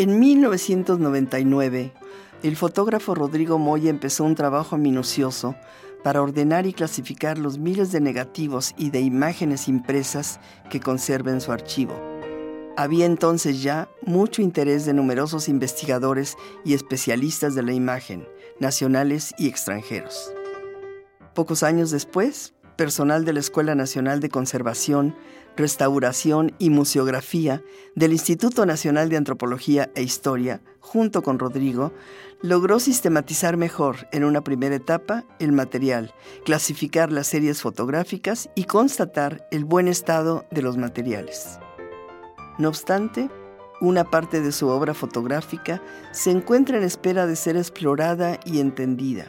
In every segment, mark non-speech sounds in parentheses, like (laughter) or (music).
En 1999, el fotógrafo Rodrigo Moya empezó un trabajo minucioso para ordenar y clasificar los miles de negativos y de imágenes impresas que conserva en su archivo. Había entonces ya mucho interés de numerosos investigadores y especialistas de la imagen, nacionales y extranjeros. Pocos años después, personal de la Escuela Nacional de Conservación, Restauración y Museografía del Instituto Nacional de Antropología e Historia, junto con Rodrigo, logró sistematizar mejor en una primera etapa el material, clasificar las series fotográficas y constatar el buen estado de los materiales. No obstante, una parte de su obra fotográfica se encuentra en espera de ser explorada y entendida,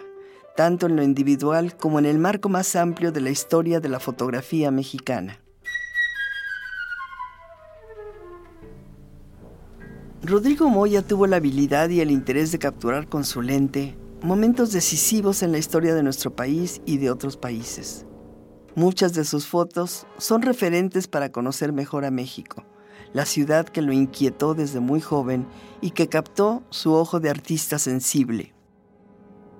tanto en lo individual como en el marco más amplio de la historia de la fotografía mexicana. Rodrigo Moya tuvo la habilidad y el interés de capturar con su lente momentos decisivos en la historia de nuestro país y de otros países. Muchas de sus fotos son referentes para conocer mejor a México, la ciudad que lo inquietó desde muy joven y que captó su ojo de artista sensible.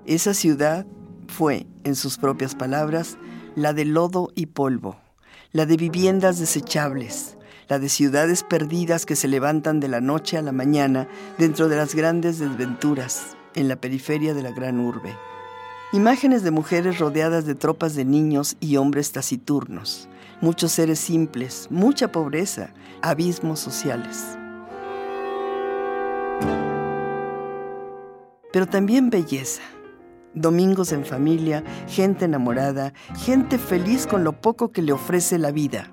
Esa ciudad fue, en sus propias palabras, la de lodo y polvo, la de viviendas desechables, la de ciudades perdidas que se levantan de la noche a la mañana dentro de las grandes desventuras en la periferia de la gran urbe. Imágenes de mujeres rodeadas de tropas de niños y hombres taciturnos, muchos seres simples, mucha pobreza, abismos sociales. Pero también belleza. Domingos en familia, gente enamorada, gente feliz con lo poco que le ofrece la vida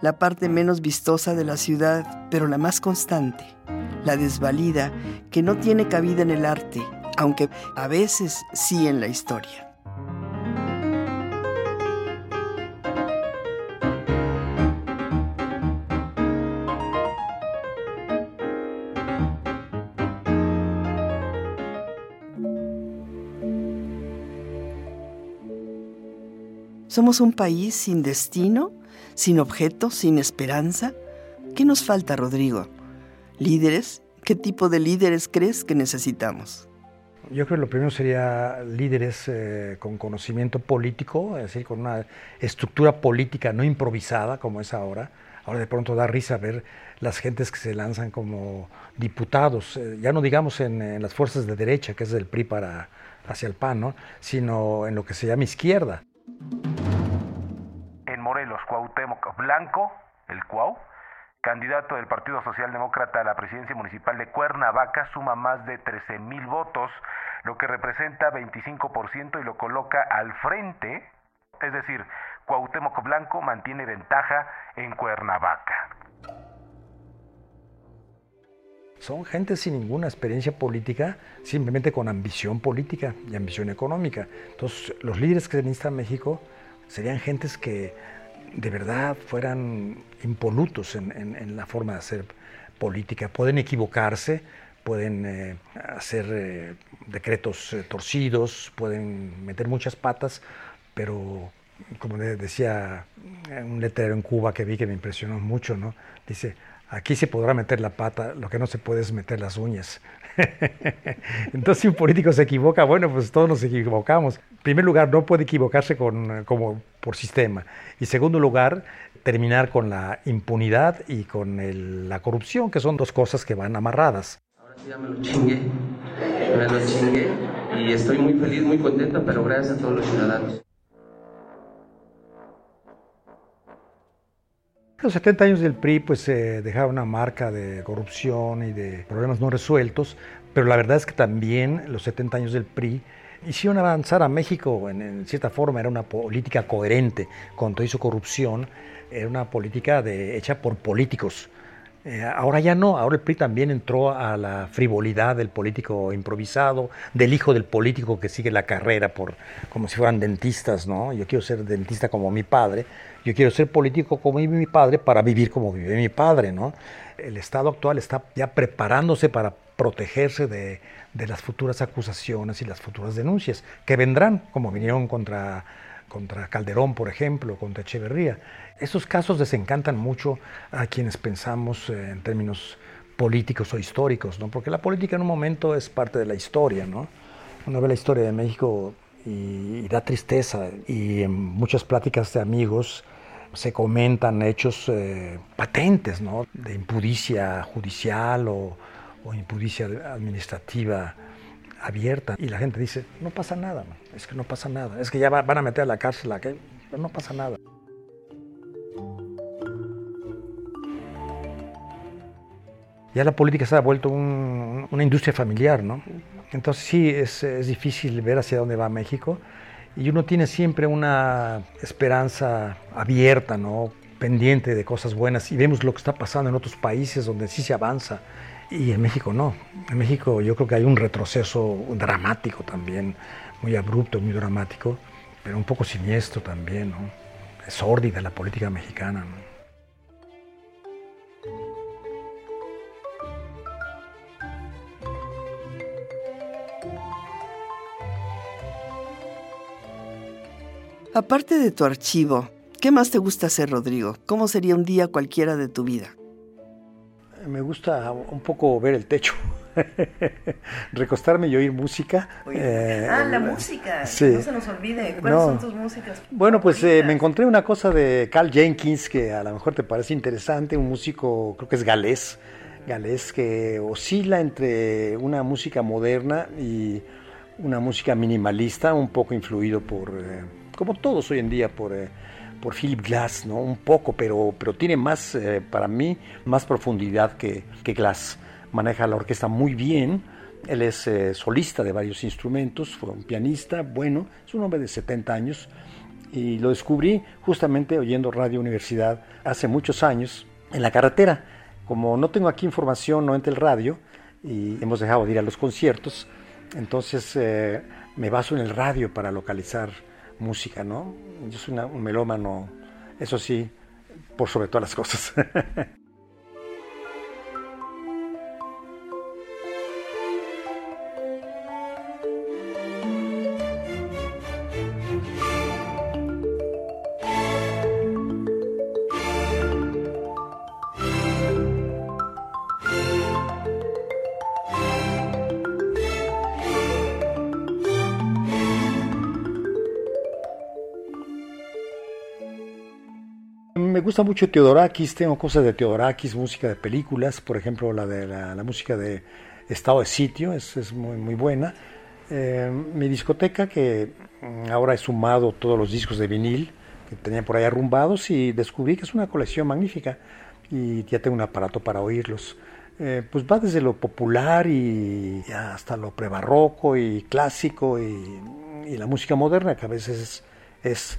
la parte menos vistosa de la ciudad, pero la más constante, la desvalida que no tiene cabida en el arte, aunque a veces sí en la historia. Somos un país sin destino sin objeto, sin esperanza? ¿Qué nos falta, Rodrigo? ¿Líderes? ¿Qué tipo de líderes crees que necesitamos? Yo creo que lo primero sería líderes eh, con conocimiento político, es decir, con una estructura política no improvisada como es ahora. Ahora de pronto da risa ver las gentes que se lanzan como diputados, eh, ya no digamos en, las fuerzas de derecha, que es del PRI para hacia el PAN, ¿no? sino en lo que se llama izquierda. Cuauhtémoc Blanco, el Cuau, candidato del Partido Socialdemócrata a la presidencia municipal de Cuernavaca, suma más de 13 mil votos, lo que representa 25% y lo coloca al frente, es decir, Cuauhtémoc Blanco mantiene ventaja en Cuernavaca. Son gente sin ninguna experiencia política, simplemente con ambición política y ambición económica. Entonces, los líderes que se necesitan en México serían gentes que de verdad fueran impolutos en, la forma de hacer política. Pueden equivocarse, pueden eh, hacer eh, decretos eh, torcidos, pueden meter muchas patas, pero como decía un letrero en Cuba que vi que me impresionó mucho, ¿no? Dice, aquí se podrá meter la pata, lo que no se puede es meter las uñas. (laughs) Entonces, si un político se equivoca, bueno, pues todos nos equivocamos. Primer lugar, no puede equivocarse con, como por sistema. Y segundo lugar, terminar con la impunidad y con la corrupción, que son dos cosas que van amarradas. Ahora sí ya me lo chingué, me lo chingué y estoy muy feliz, muy contento, pero gracias a todos los ciudadanos. Los 70 años del PRI pues se dejaba una marca de corrupción y de problemas no resueltos, pero la verdad es que también los 70 años del PRI hicieron avanzar a México, en, cierta forma era una política coherente contra su corrupción, era una política de, hecha por políticos. Eh, ahora ya no, ahora el PRI también entró a la frivolidad del político improvisado, del hijo del político que sigue la carrera por como si fueran dentistas, ¿no? Yo quiero ser dentista como mi padre, yo quiero ser político como mi padre para vivir como vive mi padre, ¿no? El Estado actual está ya preparándose para protegerse de, de las futuras acusaciones y las futuras denuncias que vendrán, como vinieron contra, contra Calderón, por ejemplo, contra Echeverría. Esos casos desencantan mucho a quienes pensamos eh, en términos políticos o históricos, ¿no? porque la política en un momento es parte de la historia. ¿no? Uno ve la historia de México y, da tristeza, y en muchas pláticas de amigos se comentan hechos eh, patentes ¿no? de impudicia judicial o, o impudicia administrativa abierta y la gente dice, no pasa nada, es que no pasa nada, es que ya van a meter a la cárcel a pero no pasa nada. Ya la política se ha vuelto una industria familiar, ¿no? Entonces sí, es, es difícil ver hacia dónde va México y uno tiene siempre una esperanza abierta, ¿no? pendiente de cosas buenas y vemos lo que está pasando en otros países donde sí se avanza y en México no. En México yo creo que hay un retroceso dramático también, muy abrupto, muy dramático, pero un poco siniestro también, ¿no? Es sórdida la política mexicana. Aparte de tu archivo, ¿qué más te gusta hacer, Rodrigo? ¿Cómo sería un día cualquiera de tu vida? Me gusta un poco ver el techo. (laughs) Recostarme y oír música. Eh, ah, la música. No se nos olvide. ¿Cuáles son tus músicas? Bueno, pues eh, me encontré una cosa de Carl Jenkins que a lo mejor te parece interesante. Un músico, creo que es galés. Galés que oscila entre una música moderna y una música minimalista, un poco influido por, eh, como todos hoy en día, por por Philip Glass, ¿no? Un poco, pero, pero tiene más, eh, para mí, más profundidad que, que, Glass. Maneja la orquesta muy bien. Él es eh, solista de varios instrumentos, fue un pianista, bueno, es un hombre de 70 años. Y lo descubrí justamente oyendo Radio Universidad hace muchos años en la carretera. Como no tengo aquí información, no entre el radio, y hemos dejado de ir a los conciertos, entonces eh, me baso en el radio para localizar música, ¿no? Yo soy un melómano, eso sí, por sobre todas las cosas. (laughs) gusta mucho Teodorakis, tengo cosas de Teodorakis, música de películas, por ejemplo la de la, música de Estado de Sitio, es, es muy, muy buena. Eh, mi discoteca, que ahora he sumado todos los discos de vinil que tenía por ahí arrumbados y descubrí que es una colección magnífica y ya tengo un aparato para oírlos. Eh, pues va desde lo popular y hasta lo prebarroco y clásico y, y, la música moderna que a veces es, es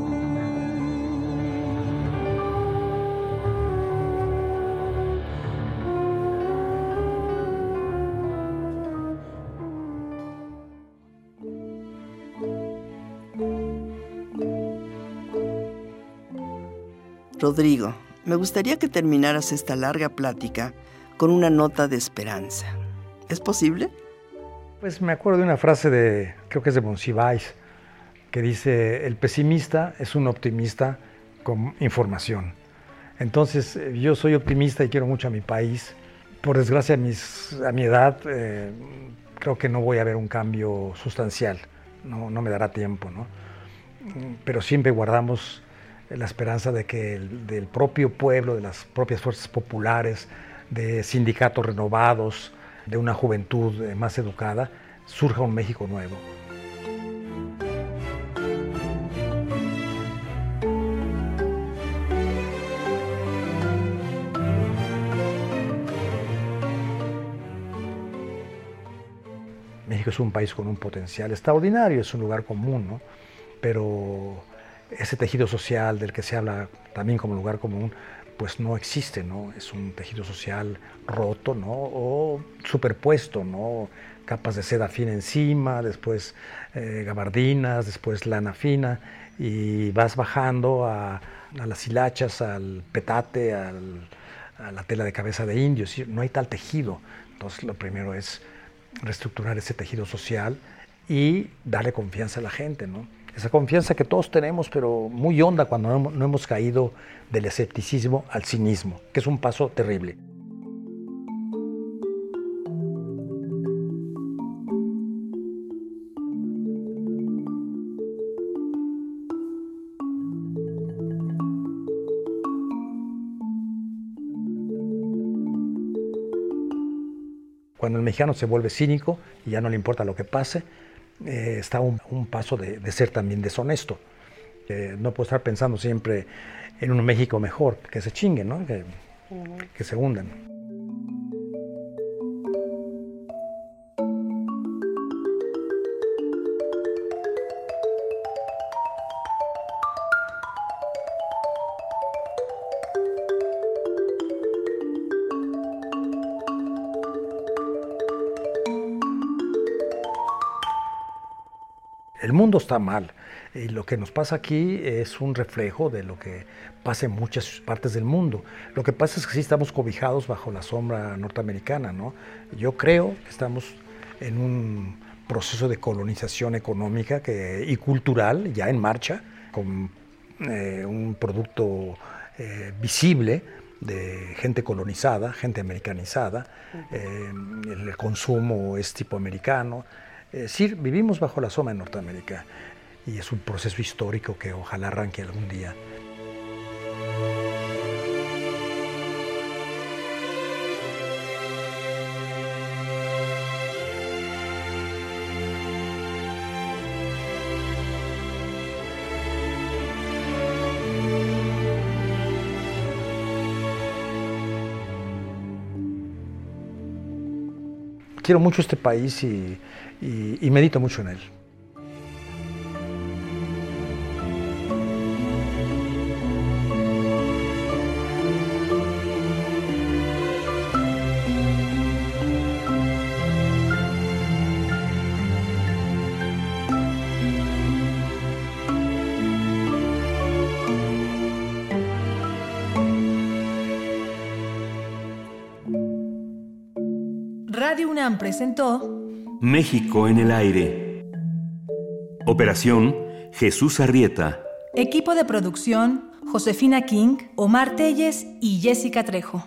Rodrigo, me gustaría que terminaras esta larga plática con una nota de esperanza. ¿Es posible? Pues me acuerdo de una frase de, creo que es de Monsiváis, que dice, el pesimista es un optimista con información. Entonces, yo soy optimista y quiero mucho a mi país. Por desgracia, a, a mi edad, eh, creo que no voy a ver un cambio sustancial. No, no me dará tiempo, ¿no? pero siempre guardamos la esperanza de que del propio pueblo, de las propias fuerzas populares, de sindicatos renovados, de una juventud eh, más educada, surja un México nuevo. México es un país con un potencial extraordinario, es un lugar común, ¿no? pero ese tejido social del que se habla también como lugar común, pues no existe, ¿no? Es un tejido social roto, ¿no? O superpuesto, ¿no? Capas de seda fina encima, después eh, gabardinas, después lana fina, y vas bajando a, las hilachas, al petate, a la tela de cabeza de indio, no hay tal tejido. Entonces lo primero es reestructurar ese tejido social y darle confianza a la gente, ¿no? Esa confianza que todos tenemos, pero muy honda cuando no hemos caído del escepticismo al cinismo, que es un paso terrible. Cuando el mexicano se vuelve cínico y ya no le importa lo que pase, eh, está un, un paso de, de, ser también deshonesto. Eh, no puedo estar pensando siempre en un México mejor, que se chinguen, ¿no? que, que se hundan. Mundo está mal y lo que nos pasa aquí es un reflejo de lo que pasa en muchas partes del mundo. Lo que pasa es que sí estamos cobijados bajo la sombra norteamericana, ¿no? Yo creo que estamos en un proceso de colonización económica y cultural ya en marcha, con eh, un producto eh, visible de gente colonizada, gente americanizada, eh, el consumo es tipo americano, es decir, vivimos bajo la sombra en Norteamérica y es un proceso histórico que ojalá arranque algún día. Quiero mucho este país y, medito mucho en él. UNAM presentó México en el aire. Operación Jesús Arrieta. Equipo de producción Josefina King, Omar Telles y Jessica Trejo.